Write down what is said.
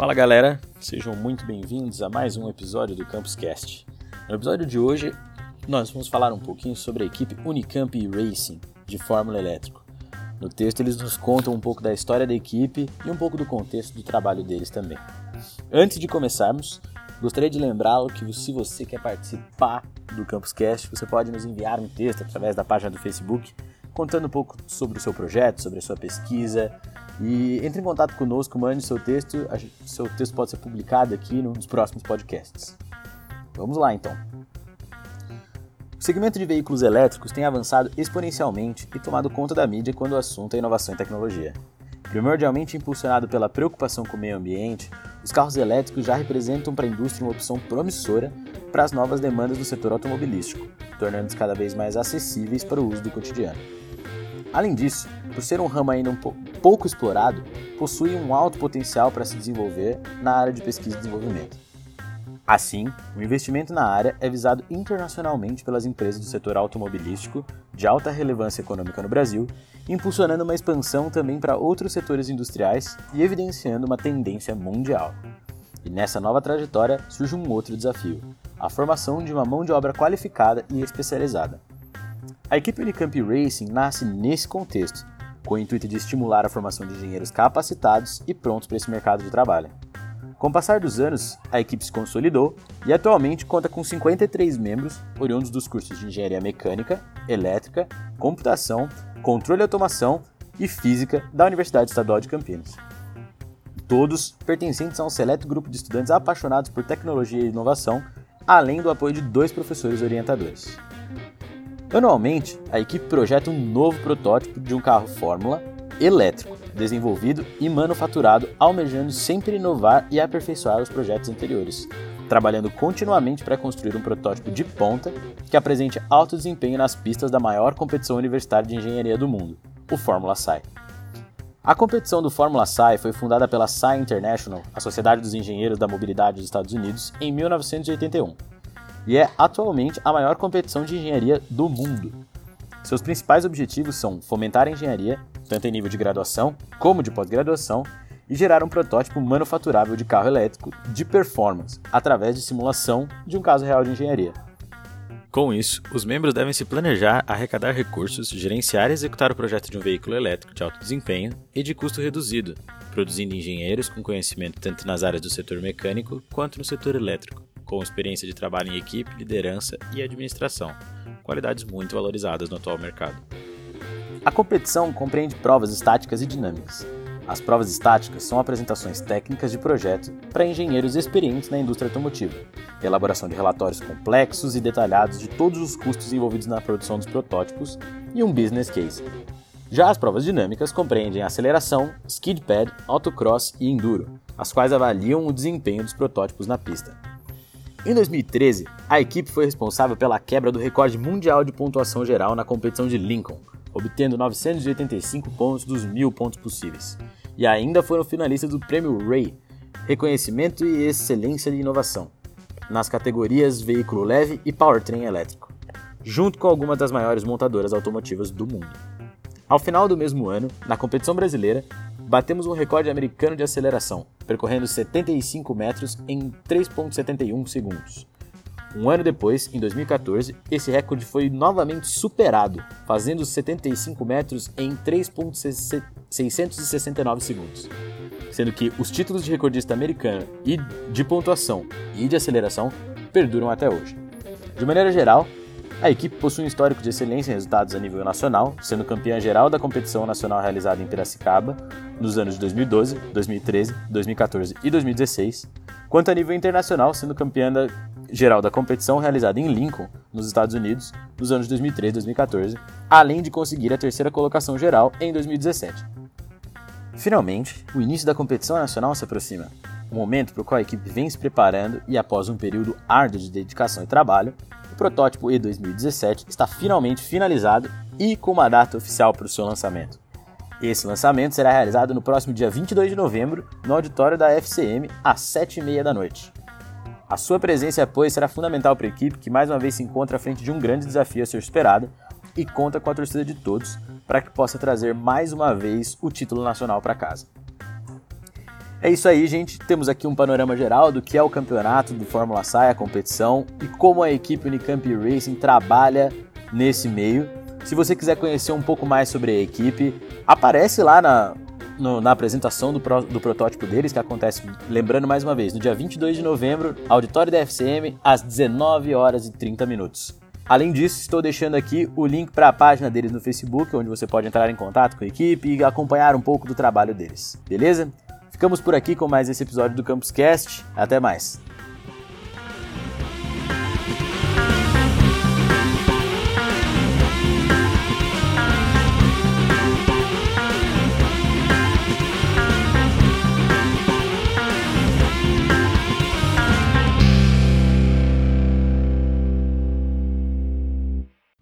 Fala galera, sejam muito bem-vindos a mais um episódio do Campus Cast. No episódio de hoje, nós vamos falar um pouquinho sobre a equipe Unicamp Racing de Fórmula Elétrico. No texto, eles nos contam um pouco da história da equipe e um pouco do contexto do trabalho deles também. Antes de começarmos, gostaria de lembrá-lo que se você quer participar do Campus Cast, você pode nos enviar um texto através da página do Facebook contando um pouco sobre o seu projeto, sobre a sua pesquisa, e entre em contato conosco, mande seu texto. Seu texto pode ser publicado aqui nos próximos podcasts. Vamos lá então. O segmento de veículos elétricos tem avançado exponencialmente e tomado conta da mídia quando o assunto é inovação e tecnologia. Primordialmente impulsionado pela preocupação com o meio ambiente, os carros elétricos já representam para a indústria uma opção promissora para as novas demandas do setor automobilístico, tornando-os cada vez mais acessíveis para o uso do cotidiano. Além disso, por ser um ramo ainda um pouco explorado, possui um alto potencial para se desenvolver na área de pesquisa e desenvolvimento. Assim, o investimento na área é visado internacionalmente pelas empresas do setor automobilístico de alta relevância econômica no Brasil, impulsionando uma expansão também para outros setores industriais e evidenciando uma tendência mundial. E nessa nova trajetória surge um outro desafio: a formação de uma mão de obra qualificada e especializada. A equipe Unicamp Racing nasce nesse contexto, com o intuito de estimular a formação de engenheiros capacitados e prontos para esse mercado de trabalho. Com o passar dos anos, a equipe se consolidou e atualmente conta com 53 membros, oriundos dos cursos de Engenharia Mecânica, Elétrica, Computação, Controle e Automação e Física da Universidade Estadual de Campinas. Todos pertencentes a um seleto grupo de estudantes apaixonados por tecnologia e inovação, além do apoio de dois professores orientadores. Anualmente, a equipe projeta um novo protótipo de um carro Fórmula elétrico, desenvolvido e manufaturado, almejando sempre inovar e aperfeiçoar os projetos anteriores, trabalhando continuamente para construir um protótipo de ponta que apresente alto desempenho nas pistas da maior competição universitária de engenharia do mundo, o Fórmula SAI. A competição do Fórmula SAI foi fundada pela SAI International, a Sociedade dos Engenheiros da Mobilidade dos Estados Unidos, em 1981 e é atualmente a maior competição de engenharia do mundo. Seus principais objetivos são fomentar a engenharia, tanto em nível de graduação como de pós-graduação, e gerar um protótipo manufaturável de carro elétrico de performance, através de simulação de um caso real de engenharia. Com isso, os membros devem se planejar, arrecadar recursos, gerenciar e executar o projeto de um veículo elétrico de alto desempenho e de custo reduzido, produzindo engenheiros com conhecimento tanto nas áreas do setor mecânico quanto no setor elétrico com experiência de trabalho em equipe, liderança e administração, qualidades muito valorizadas no atual mercado. A competição compreende provas estáticas e dinâmicas. As provas estáticas são apresentações técnicas de projeto para engenheiros experientes na indústria automotiva, elaboração de relatórios complexos e detalhados de todos os custos envolvidos na produção dos protótipos e um business case. Já as provas dinâmicas compreendem aceleração, skid pad, autocross e enduro, as quais avaliam o desempenho dos protótipos na pista. Em 2013, a equipe foi responsável pela quebra do recorde mundial de pontuação geral na competição de Lincoln, obtendo 985 pontos dos mil pontos possíveis. E ainda foram finalistas do Prêmio Ray, Reconhecimento e Excelência de Inovação, nas categorias Veículo Leve e Powertrain Elétrico, junto com algumas das maiores montadoras automotivas do mundo. Ao final do mesmo ano, na competição brasileira, batemos um recorde americano de aceleração, percorrendo 75 metros em 3,71 segundos. Um ano depois, em 2014, esse recorde foi novamente superado, fazendo 75 metros em 3,669 segundos. Sendo que os títulos de recordista americano e de pontuação e de aceleração perduram até hoje. De maneira geral, a equipe possui um histórico de excelência em resultados a nível nacional, sendo campeã geral da competição nacional realizada em Piracicaba nos anos de 2012, 2013, 2014 e 2016, quanto a nível internacional, sendo campeã da geral da competição realizada em Lincoln, nos Estados Unidos, nos anos de 2013 e 2014, além de conseguir a terceira colocação geral em 2017. Finalmente, o início da competição nacional se aproxima, um momento para o qual a equipe vem se preparando e, após um período árduo de dedicação e trabalho, protótipo E2017 está finalmente finalizado e com uma data oficial para o seu lançamento. Esse lançamento será realizado no próximo dia 22 de novembro, no auditório da FCM, às 7h30 da noite. A sua presença e apoio será fundamental para a equipe que mais uma vez se encontra à frente de um grande desafio a ser superado e conta com a torcida de todos para que possa trazer mais uma vez o título nacional para casa. É isso aí, gente. Temos aqui um panorama geral do que é o campeonato do Fórmula SAI, a competição, e como a equipe Unicamp Racing trabalha nesse meio. Se você quiser conhecer um pouco mais sobre a equipe, aparece lá na, no, na apresentação do, pro, do protótipo deles, que acontece, lembrando mais uma vez, no dia 22 de novembro, auditório da FCM, às 19 horas e 30 minutos. Além disso, estou deixando aqui o link para a página deles no Facebook, onde você pode entrar em contato com a equipe e acompanhar um pouco do trabalho deles. Beleza? Ficamos por aqui com mais esse episódio do Campus Cast. Até mais.